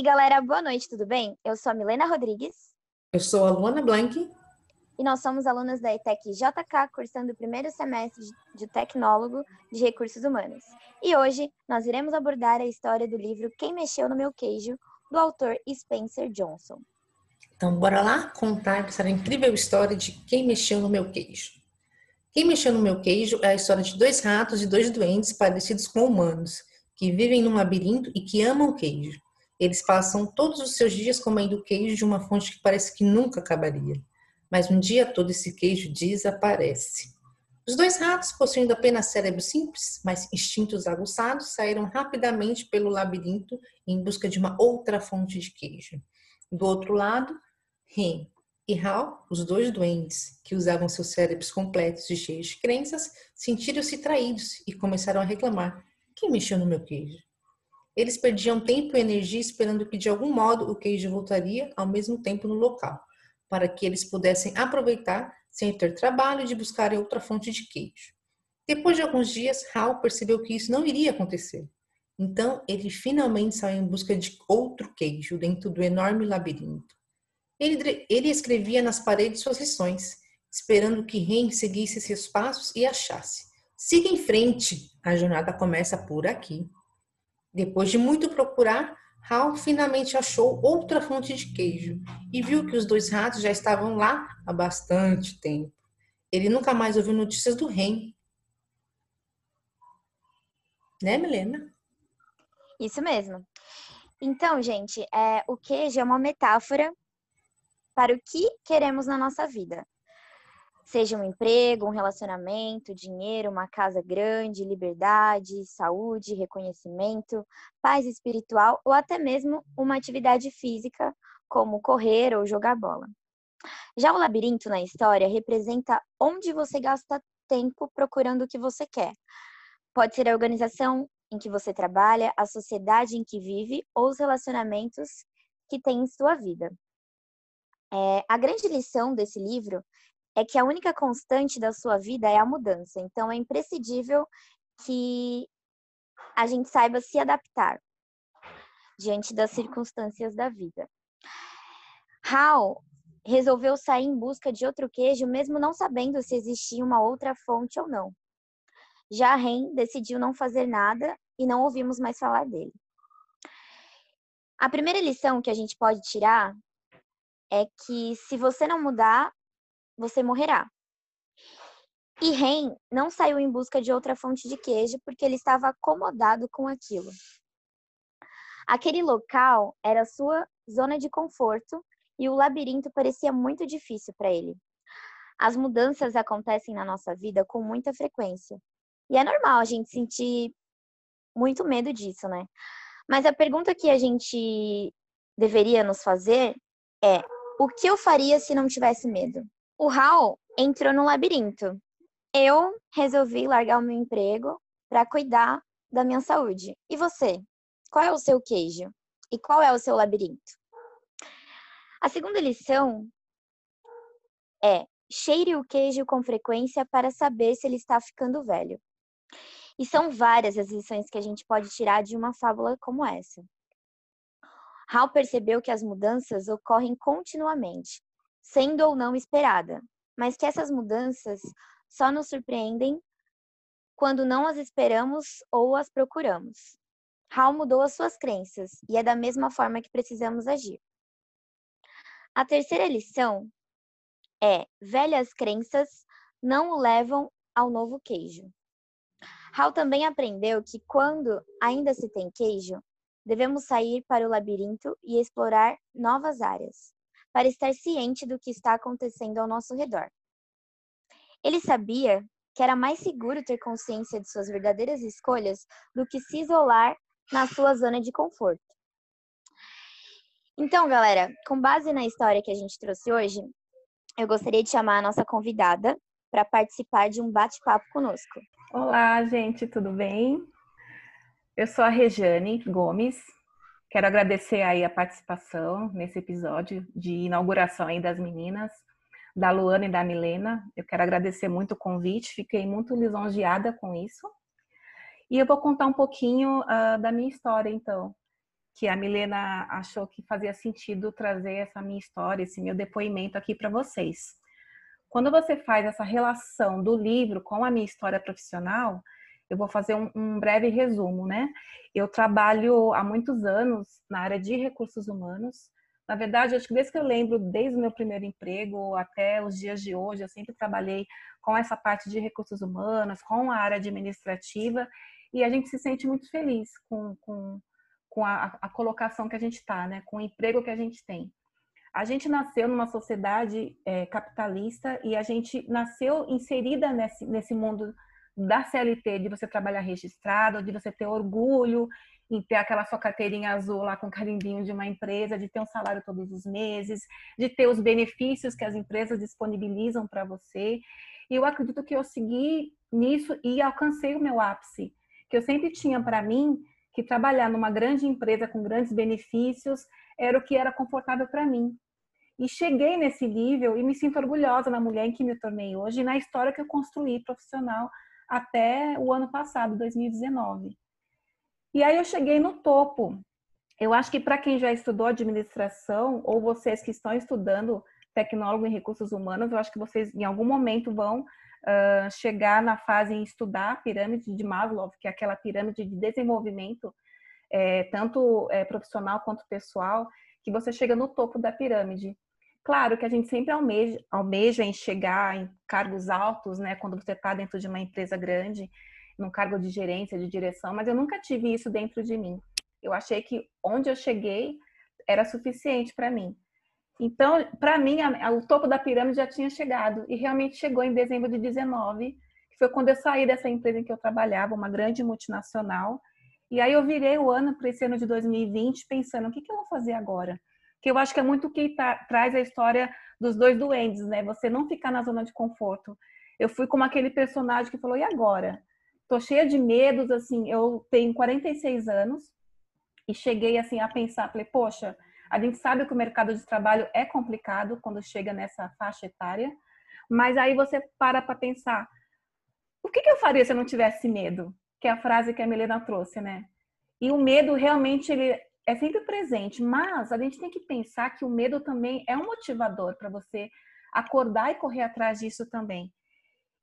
aí, galera, boa noite, tudo bem? Eu sou a Milena Rodrigues. Eu sou a Luana Blank. E nós somos alunas da ETEC JK, cursando o primeiro semestre de Tecnólogo de Recursos Humanos. E hoje nós iremos abordar a história do livro Quem Mexeu no Meu Queijo, do autor Spencer Johnson. Então, bora lá contar essa incrível história de Quem Mexeu no Meu Queijo. Quem Mexeu no Meu Queijo é a história de dois ratos e dois doentes parecidos com humanos, que vivem num labirinto e que amam queijo. Eles passam todos os seus dias comendo queijo de uma fonte que parece que nunca acabaria. Mas um dia todo esse queijo desaparece. Os dois ratos, possuindo apenas cérebros simples, mas instintos aguçados, saíram rapidamente pelo labirinto em busca de uma outra fonte de queijo. Do outro lado, Ren e Hal, os dois doentes, que usavam seus cérebros completos e cheios de crenças, sentiram-se traídos e começaram a reclamar. Quem mexeu no meu queijo? Eles perdiam tempo e energia esperando que de algum modo o queijo voltaria ao mesmo tempo no local, para que eles pudessem aproveitar sem ter trabalho de buscar outra fonte de queijo. Depois de alguns dias, Hal percebeu que isso não iria acontecer. Então, ele finalmente saiu em busca de outro queijo dentro do enorme labirinto. Ele, ele escrevia nas paredes suas lições, esperando que Ren seguisse seus passos e achasse. Siga em frente, a jornada começa por aqui. Depois de muito procurar, Hal finalmente achou outra fonte de queijo e viu que os dois ratos já estavam lá há bastante tempo. Ele nunca mais ouviu notícias do Ren. Né, Milena? Isso mesmo. Então, gente, é, o queijo é uma metáfora para o que queremos na nossa vida. Seja um emprego, um relacionamento, dinheiro, uma casa grande, liberdade, saúde, reconhecimento, paz espiritual ou até mesmo uma atividade física, como correr ou jogar bola. Já o labirinto na história representa onde você gasta tempo procurando o que você quer. Pode ser a organização em que você trabalha, a sociedade em que vive ou os relacionamentos que tem em sua vida. É, a grande lição desse livro é que a única constante da sua vida é a mudança. Então é imprescindível que a gente saiba se adaptar diante das circunstâncias da vida. Hal resolveu sair em busca de outro queijo, mesmo não sabendo se existia uma outra fonte ou não. Já Ren decidiu não fazer nada e não ouvimos mais falar dele. A primeira lição que a gente pode tirar é que se você não mudar, você morrerá. E Ren não saiu em busca de outra fonte de queijo porque ele estava acomodado com aquilo. Aquele local era sua zona de conforto e o labirinto parecia muito difícil para ele. As mudanças acontecem na nossa vida com muita frequência. E é normal a gente sentir muito medo disso, né? Mas a pergunta que a gente deveria nos fazer é: o que eu faria se não tivesse medo? O Hal entrou no labirinto. Eu resolvi largar o meu emprego para cuidar da minha saúde. E você? Qual é o seu queijo? E qual é o seu labirinto? A segunda lição é: cheire o queijo com frequência para saber se ele está ficando velho. E são várias as lições que a gente pode tirar de uma fábula como essa. Hal percebeu que as mudanças ocorrem continuamente sendo ou não esperada, mas que essas mudanças só nos surpreendem quando não as esperamos ou as procuramos. Hal mudou as suas crenças e é da mesma forma que precisamos agir. A terceira lição é: velhas crenças não o levam ao novo queijo. Hal também aprendeu que quando ainda se tem queijo, devemos sair para o labirinto e explorar novas áreas para estar ciente do que está acontecendo ao nosso redor. Ele sabia que era mais seguro ter consciência de suas verdadeiras escolhas do que se isolar na sua zona de conforto. Então, galera, com base na história que a gente trouxe hoje, eu gostaria de chamar a nossa convidada para participar de um bate-papo conosco. Olá, gente, tudo bem? Eu sou a Rejane Gomes, Quero agradecer aí a participação nesse episódio de inauguração aí das meninas, da Luana e da Milena. Eu quero agradecer muito o convite, fiquei muito lisonjeada com isso. E eu vou contar um pouquinho uh, da minha história, então, que a Milena achou que fazia sentido trazer essa minha história, esse meu depoimento aqui para vocês. Quando você faz essa relação do livro com a minha história profissional, eu vou fazer um, um, breve resumo, né? Eu trabalho há muitos anos na área de recursos humanos. Na verdade, acho que desde que eu lembro, desde o meu primeiro emprego até os dias de hoje, eu sempre trabalhei com essa parte de recursos humanos, com a área administrativa, e a gente se sente muito feliz com, com, com a, a colocação que a gente está, né? Com o emprego que a gente tem. A gente nasceu numa sociedade é, capitalista e a gente nasceu inserida nesse, nesse mundo da CLT, de você trabalhar registrado, de você ter orgulho em ter aquela sua carteirinha azul lá com carimbinho de uma empresa, de ter um salário todos os meses, de ter os benefícios que as empresas disponibilizam para você. E eu acredito que eu segui nisso e alcancei o meu ápice, que eu sempre tinha para mim que trabalhar numa grande empresa com grandes benefícios era o que era confortável para mim. E cheguei nesse nível e me sinto orgulhosa na mulher em que me tornei hoje na história que eu construí profissional até o ano passado, 2019. E aí eu cheguei no topo. Eu acho que para quem já estudou administração ou vocês que estão estudando tecnólogo em recursos humanos, eu acho que vocês em algum momento vão uh, chegar na fase em estudar a pirâmide de Maslow, que é aquela pirâmide de desenvolvimento, é, tanto é, profissional quanto pessoal, que você chega no topo da pirâmide. Claro que a gente sempre almeja, almeja em chegar em cargos altos, né, quando você está dentro de uma empresa grande, num cargo de gerência, de direção, mas eu nunca tive isso dentro de mim. Eu achei que onde eu cheguei era suficiente para mim. Então, para mim, a, a, o topo da pirâmide já tinha chegado e realmente chegou em dezembro de 19, que foi quando eu saí dessa empresa em que eu trabalhava, uma grande multinacional. E aí eu virei o ano para esse ano de 2020 pensando, o que, que eu vou fazer agora? Que eu acho que é muito o que tá, traz a história dos dois duendes, né? Você não ficar na zona de conforto. Eu fui como aquele personagem que falou: e agora? Tô cheia de medos, assim. Eu tenho 46 anos e cheguei assim a pensar, falei: poxa, a gente sabe que o mercado de trabalho é complicado quando chega nessa faixa etária, mas aí você para para pensar: o que, que eu faria se eu não tivesse medo? Que é a frase que a Milena trouxe, né? E o medo realmente ele é sempre presente, mas a gente tem que pensar que o medo também é um motivador para você acordar e correr atrás disso também.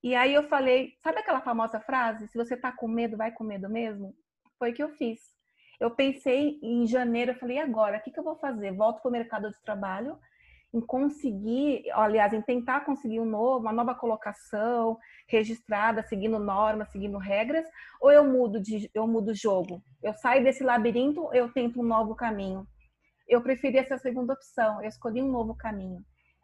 E aí eu falei, sabe aquela famosa frase? Se você tá com medo, vai com medo mesmo? Foi o que eu fiz. Eu pensei em janeiro, eu falei, agora? O que, que eu vou fazer? Volto para o mercado de trabalho em conseguir, aliás, em tentar conseguir um novo, uma nova colocação registrada, seguindo normas, seguindo regras, ou eu mudo de eu mudo jogo? Eu saio desse labirinto, eu tento um novo caminho. Eu preferi essa segunda opção, eu escolhi um novo caminho.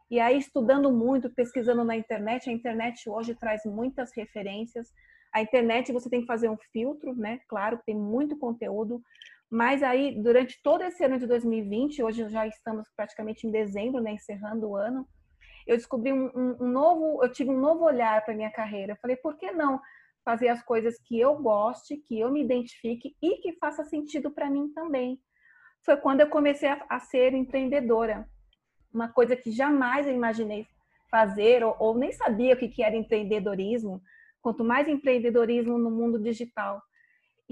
E aí estudando muito, pesquisando na internet, a internet hoje traz muitas referências. A internet você tem que fazer um filtro, né? Claro tem muito conteúdo, mas aí, durante todo esse ano de 2020, hoje já estamos praticamente em dezembro, né, encerrando o ano, eu descobri um, um, um novo, eu tive um novo olhar para minha carreira. Eu falei, por que não fazer as coisas que eu goste, que eu me identifique e que faça sentido para mim também? Foi quando eu comecei a, a, ser empreendedora, uma coisa que jamais eu imaginei fazer ou, ou nem sabia o que, que era empreendedorismo, quanto mais empreendedorismo no mundo digital.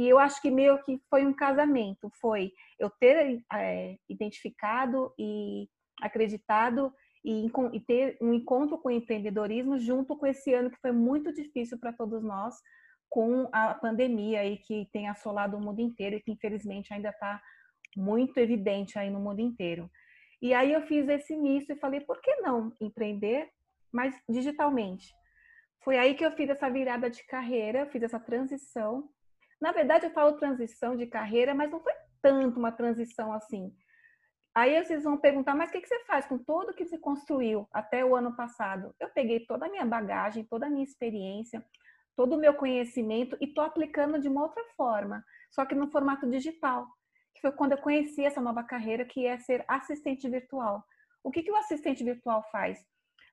E eu acho que meio que foi um casamento, foi eu ter é, identificado e acreditado e, e, ter um encontro com o empreendedorismo junto com esse ano que foi muito difícil para todos nós com a pandemia aí que tem assolado o mundo inteiro e que infelizmente ainda está muito evidente aí no mundo inteiro. E aí eu fiz esse início e falei, por que não empreender, mas digitalmente? Foi aí que eu fiz essa virada de carreira, fiz essa transição na verdade, eu falo transição de carreira, mas não foi tanto uma transição assim. Aí vocês vão perguntar, mas o que, você faz com tudo que você construiu até o ano passado? Eu peguei toda a minha bagagem, toda a minha experiência, todo o meu conhecimento e estou aplicando de uma outra forma, só que no formato digital, que foi quando eu conheci essa nova carreira, que é ser assistente virtual. O que, que o assistente virtual faz?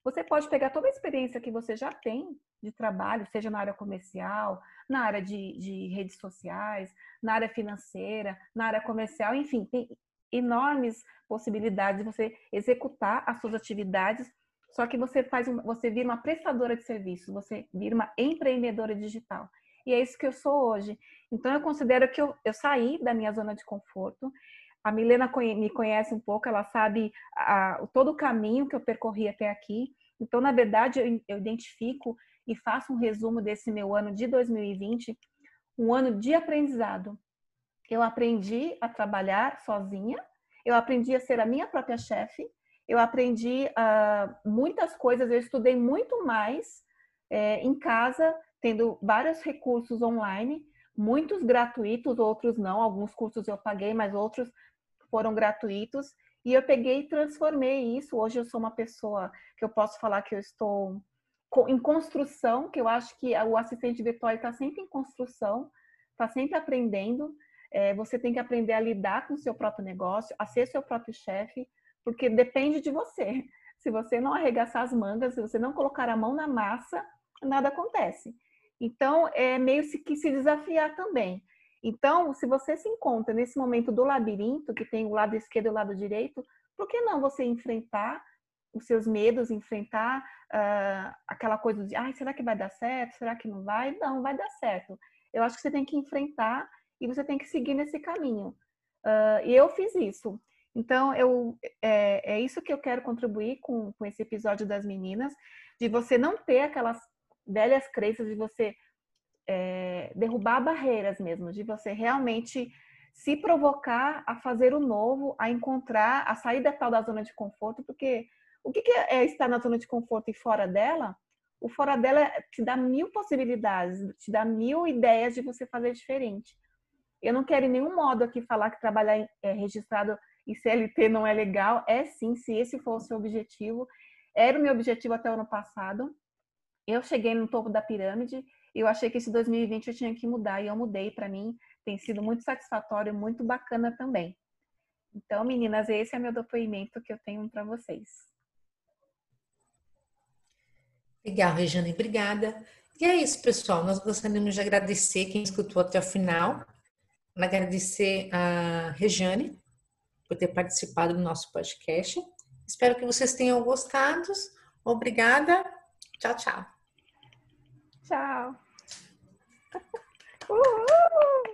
Você pode pegar toda a experiência que você já tem de trabalho, seja na área comercial, na área de, de redes sociais, na área financeira, na área comercial, enfim, tem enormes possibilidades de você executar as suas atividades, só que você faz um, você vira uma prestadora de serviço, você vira uma empreendedora digital. E é isso que eu sou hoje. Então eu considero que eu, eu saí da minha zona de conforto, A Milena me conhece um pouco, ela sabe a, todo o caminho que eu percorri até aqui. Então, na verdade, eu, eu identifico e faço um resumo desse meu ano de 2020, um ano de aprendizado. Eu aprendi a trabalhar sozinha, eu aprendi a ser a minha própria chefe, eu aprendi uh, muitas coisas, eu estudei muito mais é, em casa, tendo vários recursos online, muitos gratuitos, outros não. Alguns cursos eu paguei, mas outros foram gratuitos. E eu peguei e transformei isso. Hoje eu sou uma pessoa que eu posso falar que eu estou em construção, que eu acho que o assistente virtual está sempre em construção, está sempre aprendendo. É, você tem que aprender a lidar com o seu próprio negócio, a ser seu próprio chefe, porque depende de você. Se você não arregaçar as mangas, se você não colocar a mão na massa, nada acontece. Então, é meio que se desafiar também. Então, se você se encontra nesse momento do labirinto, que tem o lado esquerdo e o lado direito, por que não você enfrentar os seus medos, enfrentar uh, aquela coisa de, ai, será que vai dar certo? Será que não vai? Não, vai dar certo. Eu acho que você tem que enfrentar e você tem que seguir nesse caminho. Uh, e eu fiz isso. Então, eu, é, é, isso que eu quero contribuir com, com esse episódio das meninas, de você não ter aquelas velhas crenças, de você é, derrubar barreiras mesmo, de você realmente se provocar a fazer o novo, a encontrar, a sair da tal da zona de conforto, porque o que, é estar na zona de conforto e fora dela? O fora dela te dá mil possibilidades, te dá mil ideias de você fazer diferente. Eu não quero em nenhum modo aqui falar que trabalhar é, registrado e CLT não é legal. É sim, se esse for o seu objetivo. Era o meu objetivo até o ano passado. Eu cheguei no topo da pirâmide e eu achei que esse 2020 eu tinha que mudar e eu mudei. Para mim, tem sido muito satisfatório, muito bacana também. Então, meninas, esse é meu depoimento que eu tenho para vocês. Legal, Regiane, obrigada. E é isso, pessoal. Nós gostaríamos de agradecer quem escutou até o final, agradecer a Regiane por ter participado do nosso podcast. Espero que vocês tenham gostado. Obrigada. Tchau, tchau. Tchau. Uhul.